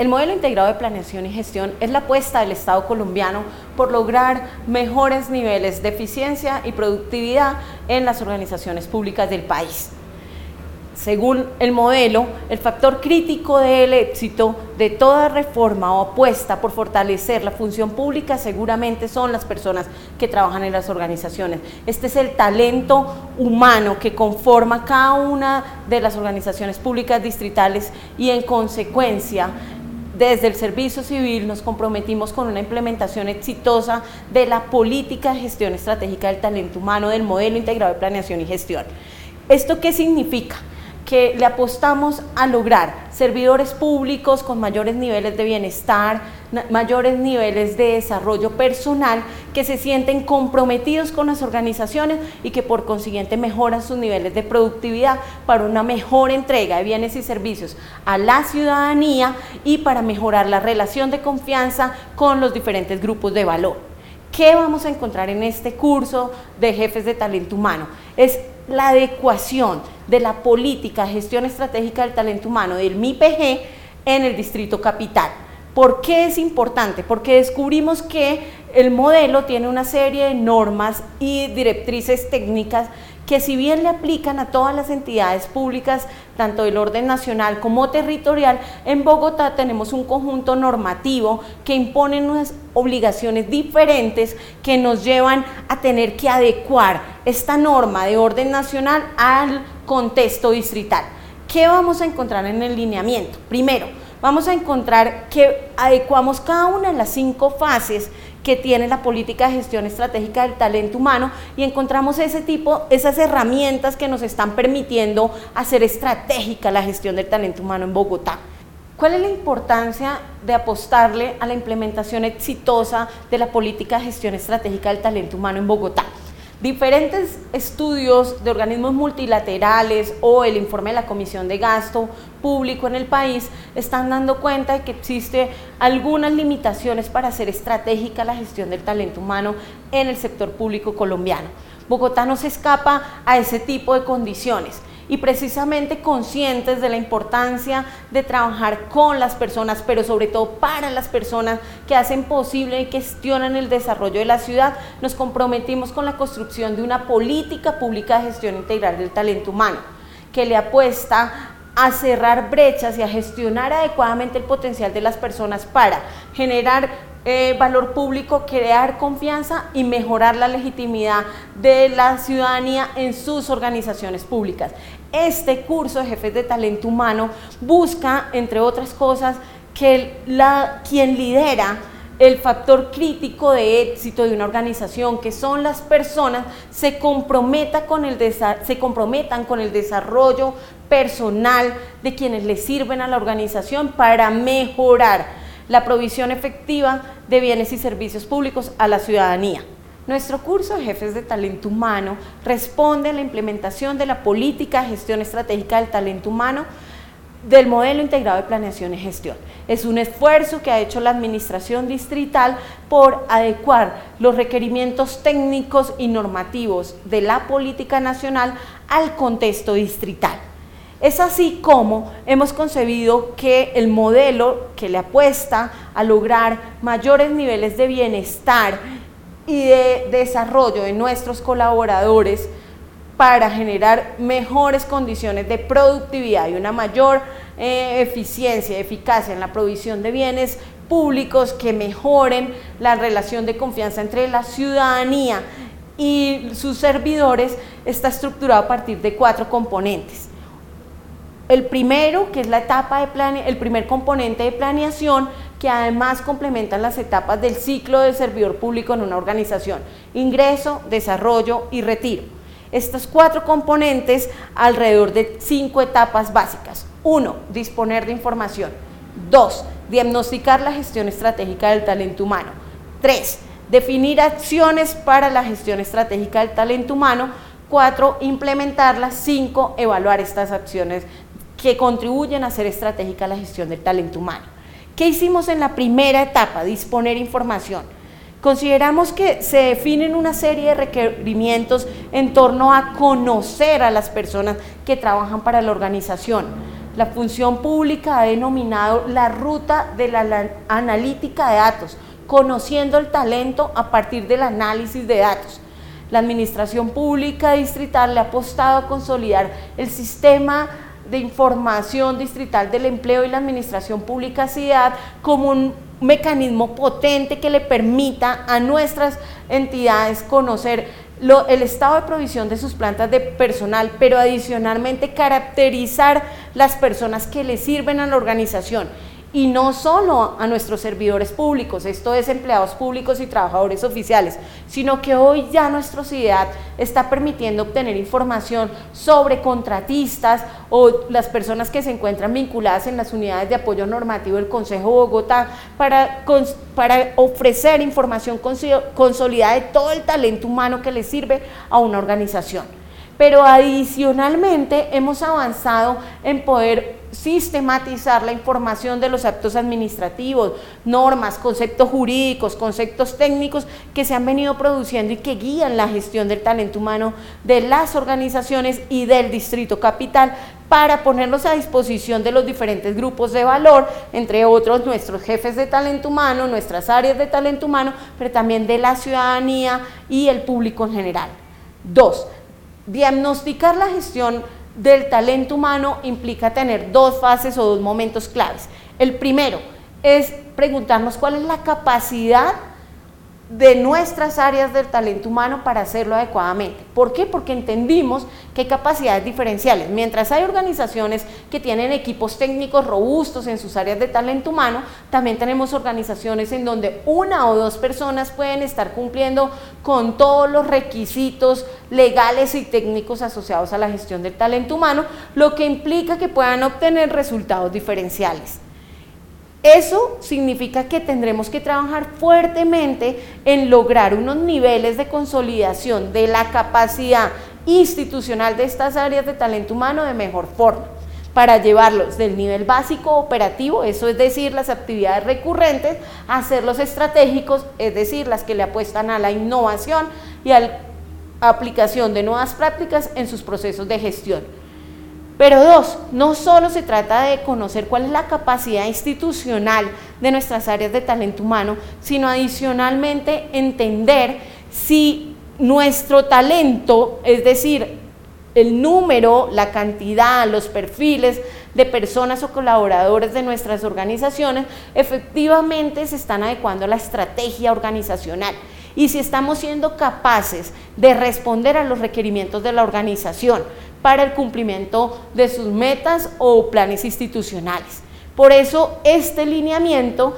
El modelo integrado de planeación y gestión es la apuesta del Estado colombiano por lograr mejores niveles de eficiencia y productividad en las organizaciones públicas del país. Según el modelo, el factor crítico del éxito de toda reforma o apuesta por fortalecer la función pública seguramente son las personas que trabajan en las organizaciones. Este es el talento humano que conforma cada una de las organizaciones públicas distritales y en consecuencia desde el Servicio Civil nos comprometimos con una implementación exitosa de la política de gestión estratégica del talento humano del modelo integrado de planeación y gestión. ¿Esto qué significa? Que le apostamos a lograr servidores públicos con mayores niveles de bienestar, mayores niveles de desarrollo personal, que se sienten comprometidos con las organizaciones y que por consiguiente mejoran sus niveles de productividad para una mejor entrega de bienes y servicios a la ciudadanía y para mejorar la relación de confianza con los diferentes grupos de valor. ¿Qué vamos a encontrar en este curso de jefes de talento humano? Es la adecuación de la política de gestión estratégica del talento humano del MIPG en el Distrito Capital. ¿Por qué es importante? Porque descubrimos que el modelo tiene una serie de normas y directrices técnicas que si bien le aplican a todas las entidades públicas, tanto del orden nacional como territorial, en Bogotá tenemos un conjunto normativo que impone unas obligaciones diferentes que nos llevan a tener que adecuar esta norma de orden nacional al contexto distrital. ¿Qué vamos a encontrar en el lineamiento? Primero, vamos a encontrar que adecuamos cada una de las cinco fases que tiene la política de gestión estratégica del talento humano y encontramos ese tipo, esas herramientas que nos están permitiendo hacer estratégica la gestión del talento humano en Bogotá. ¿Cuál es la importancia de apostarle a la implementación exitosa de la política de gestión estratégica del talento humano en Bogotá? Diferentes estudios de organismos multilaterales o el informe de la Comisión de Gasto Público en el país están dando cuenta de que existe algunas limitaciones para hacer estratégica la gestión del talento humano en el sector público colombiano. Bogotá no se escapa a ese tipo de condiciones y precisamente conscientes de la importancia de trabajar con las personas, pero sobre todo para las personas que hacen posible y gestionan el desarrollo de la ciudad, nos comprometimos con la construcción de una política pública de gestión integral del talento humano, que le apuesta a cerrar brechas y a gestionar adecuadamente el potencial de las personas para generar eh, valor público, crear confianza y mejorar la legitimidad de la ciudadanía en sus organizaciones públicas. Este curso de jefes de talento humano busca, entre otras cosas, que la, quien lidera el factor crítico de éxito de una organización, que son las personas, se, comprometa con el se comprometan con el desarrollo personal de quienes le sirven a la organización para mejorar la provisión efectiva de bienes y servicios públicos a la ciudadanía. Nuestro curso de jefes de talento humano responde a la implementación de la política de gestión estratégica del talento humano del modelo integrado de planeación y gestión. Es un esfuerzo que ha hecho la administración distrital por adecuar los requerimientos técnicos y normativos de la política nacional al contexto distrital. Es así como hemos concebido que el modelo que le apuesta a lograr mayores niveles de bienestar y de desarrollo de nuestros colaboradores para generar mejores condiciones de productividad y una mayor eh, eficiencia eficacia en la provisión de bienes públicos que mejoren la relación de confianza entre la ciudadanía y sus servidores está estructurado a partir de cuatro componentes. El primero, que es la etapa de plane el primer componente de planeación, que además complementan las etapas del ciclo de servidor público en una organización, ingreso, desarrollo y retiro. Estos cuatro componentes alrededor de cinco etapas básicas. Uno, disponer de información. Dos, diagnosticar la gestión estratégica del talento humano. Tres, definir acciones para la gestión estratégica del talento humano. Cuatro, implementarlas. Cinco, evaluar estas acciones que contribuyen a hacer estratégica la gestión del talento humano. ¿Qué hicimos en la primera etapa? Disponer información. Consideramos que se definen una serie de requerimientos en torno a conocer a las personas que trabajan para la organización, la función pública ha denominado la ruta de la analítica de datos, conociendo el talento a partir del análisis de datos. La Administración Pública Distrital le ha apostado a consolidar el sistema de información distrital del empleo y la Administración Pública Ciudad como un mecanismo potente que le permita a nuestras entidades conocer el estado de provisión de sus plantas de personal, pero adicionalmente caracterizar las personas que le sirven a la organización y no solo a nuestros servidores públicos, esto es empleados públicos y trabajadores oficiales, sino que hoy ya nuestro CIDAD está permitiendo obtener información sobre contratistas o las personas que se encuentran vinculadas en las unidades de apoyo normativo del Consejo Bogotá para ofrecer información consolidada de todo el talento humano que le sirve a una organización. Pero adicionalmente hemos avanzado en poder sistematizar la información de los actos administrativos, normas, conceptos jurídicos, conceptos técnicos que se han venido produciendo y que guían la gestión del talento humano de las organizaciones y del Distrito Capital para ponerlos a disposición de los diferentes grupos de valor, entre otros nuestros jefes de talento humano, nuestras áreas de talento humano, pero también de la ciudadanía y el público en general. Dos, diagnosticar la gestión del talento humano implica tener dos fases o dos momentos claves. El primero es preguntarnos cuál es la capacidad de nuestras áreas del talento humano para hacerlo adecuadamente. ¿Por qué? Porque entendimos que hay capacidades diferenciales. Mientras hay organizaciones que tienen equipos técnicos robustos en sus áreas de talento humano, también tenemos organizaciones en donde una o dos personas pueden estar cumpliendo con todos los requisitos legales y técnicos asociados a la gestión del talento humano, lo que implica que puedan obtener resultados diferenciales. Eso significa que tendremos que trabajar fuertemente en lograr unos niveles de consolidación de la capacidad institucional de estas áreas de talento humano de mejor forma para llevarlos del nivel básico operativo, eso es decir, las actividades recurrentes, a hacerlos estratégicos, es decir, las que le apuestan a la innovación y a la aplicación de nuevas prácticas en sus procesos de gestión. Pero dos, no solo se trata de conocer cuál es la capacidad institucional de nuestras áreas de talento humano, sino adicionalmente entender si nuestro talento, es decir, el número, la cantidad, los perfiles de personas o colaboradores de nuestras organizaciones efectivamente se están adecuando a la estrategia organizacional y si estamos siendo capaces de responder a los requerimientos de la organización para el cumplimiento de sus metas o planes institucionales. Por eso este lineamiento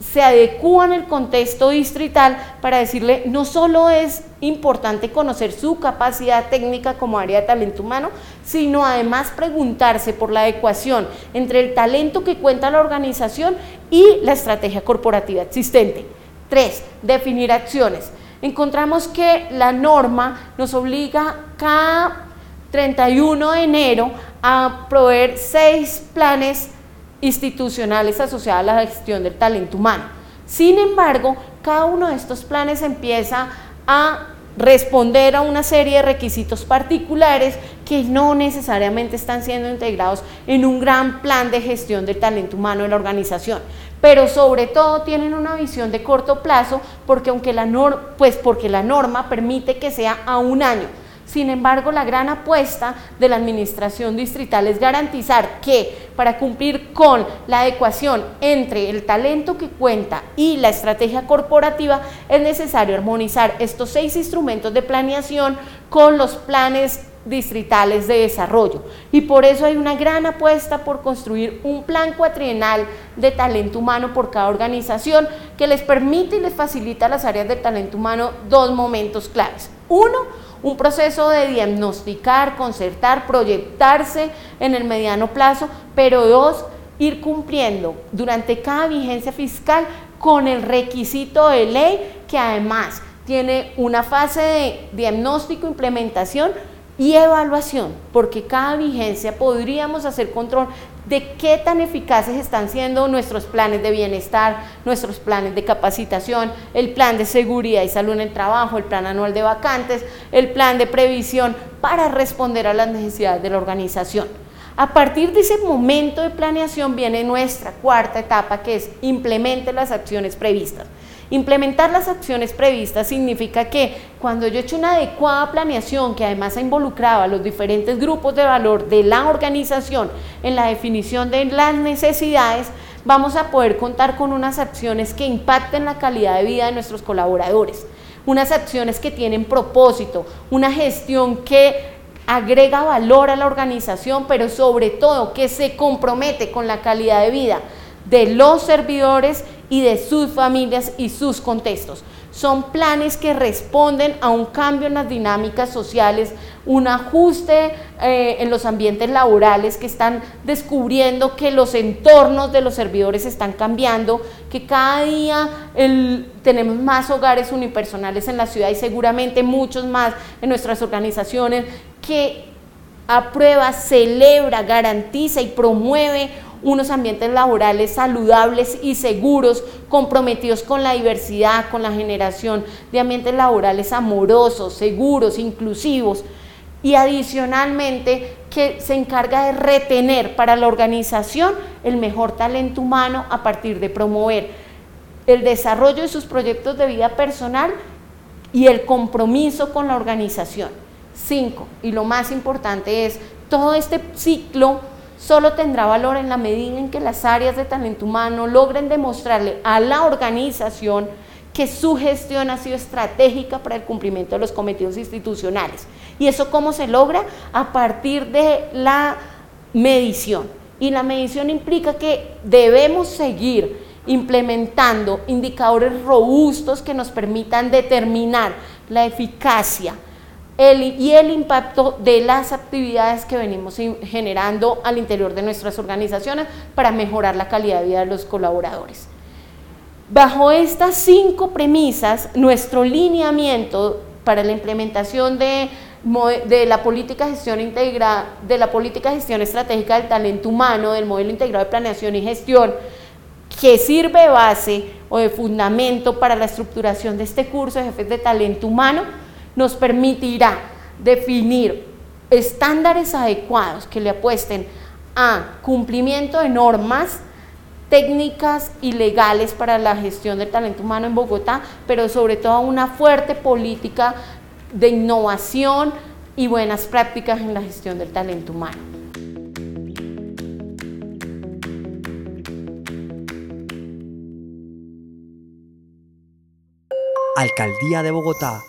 se adecúa en el contexto distrital para decirle no solo es importante conocer su capacidad técnica como área de talento humano, sino además preguntarse por la adecuación entre el talento que cuenta la organización y la estrategia corporativa existente. Tres, definir acciones. Encontramos que la norma nos obliga cada 31 de enero a proveer seis planes institucionales asociados a la gestión del talento humano. Sin embargo, cada uno de estos planes empieza a responder a una serie de requisitos particulares que no necesariamente están siendo integrados en un gran plan de gestión del talento humano de la organización pero sobre todo tienen una visión de corto plazo porque aunque la pues porque la norma permite que sea a un año. Sin embargo, la gran apuesta de la administración distrital es garantizar que para cumplir con la adecuación entre el talento que cuenta y la estrategia corporativa es necesario armonizar estos seis instrumentos de planeación con los planes distritales de desarrollo. Y por eso hay una gran apuesta por construir un plan cuatrienal de talento humano por cada organización que les permite y les facilita a las áreas de talento humano dos momentos claves. Uno, un proceso de diagnosticar, concertar, proyectarse en el mediano plazo, pero dos, ir cumpliendo durante cada vigencia fiscal con el requisito de ley que además tiene una fase de diagnóstico, implementación, y evaluación, porque cada vigencia podríamos hacer control de qué tan eficaces están siendo nuestros planes de bienestar, nuestros planes de capacitación, el plan de seguridad y salud en el trabajo, el plan anual de vacantes, el plan de previsión para responder a las necesidades de la organización. A partir de ese momento de planeación viene nuestra cuarta etapa que es implemente las acciones previstas. Implementar las acciones previstas significa que cuando yo he hecho una adecuada planeación que además ha involucrado a los diferentes grupos de valor de la organización en la definición de las necesidades, vamos a poder contar con unas acciones que impacten la calidad de vida de nuestros colaboradores, unas acciones que tienen propósito, una gestión que agrega valor a la organización, pero sobre todo que se compromete con la calidad de vida de los servidores y de sus familias y sus contextos. Son planes que responden a un cambio en las dinámicas sociales, un ajuste eh, en los ambientes laborales que están descubriendo que los entornos de los servidores están cambiando, que cada día tenemos más hogares unipersonales en la ciudad y seguramente muchos más en nuestras organizaciones que aprueba, celebra, garantiza y promueve unos ambientes laborales saludables y seguros, comprometidos con la diversidad, con la generación de ambientes laborales amorosos, seguros, inclusivos y adicionalmente que se encarga de retener para la organización el mejor talento humano a partir de promover el desarrollo de sus proyectos de vida personal y el compromiso con la organización. Cinco, y lo más importante es, todo este ciclo solo tendrá valor en la medida en que las áreas de talento humano logren demostrarle a la organización que su gestión ha sido estratégica para el cumplimiento de los cometidos institucionales. ¿Y eso cómo se logra? A partir de la medición. Y la medición implica que debemos seguir implementando indicadores robustos que nos permitan determinar la eficacia, y el impacto de las actividades que venimos generando al interior de nuestras organizaciones para mejorar la calidad de vida de los colaboradores. Bajo estas cinco premisas, nuestro lineamiento para la implementación de, la política gestión de la política gestión estratégica del talento humano, del modelo integrado de planeación y gestión, que sirve de base o de fundamento para la estructuración de este curso de jefes de talento humano, nos permitirá definir estándares adecuados que le apuesten a cumplimiento de normas técnicas y legales para la gestión del talento humano en Bogotá, pero sobre todo una fuerte política de innovación y buenas prácticas en la gestión del talento humano. Alcaldía de Bogotá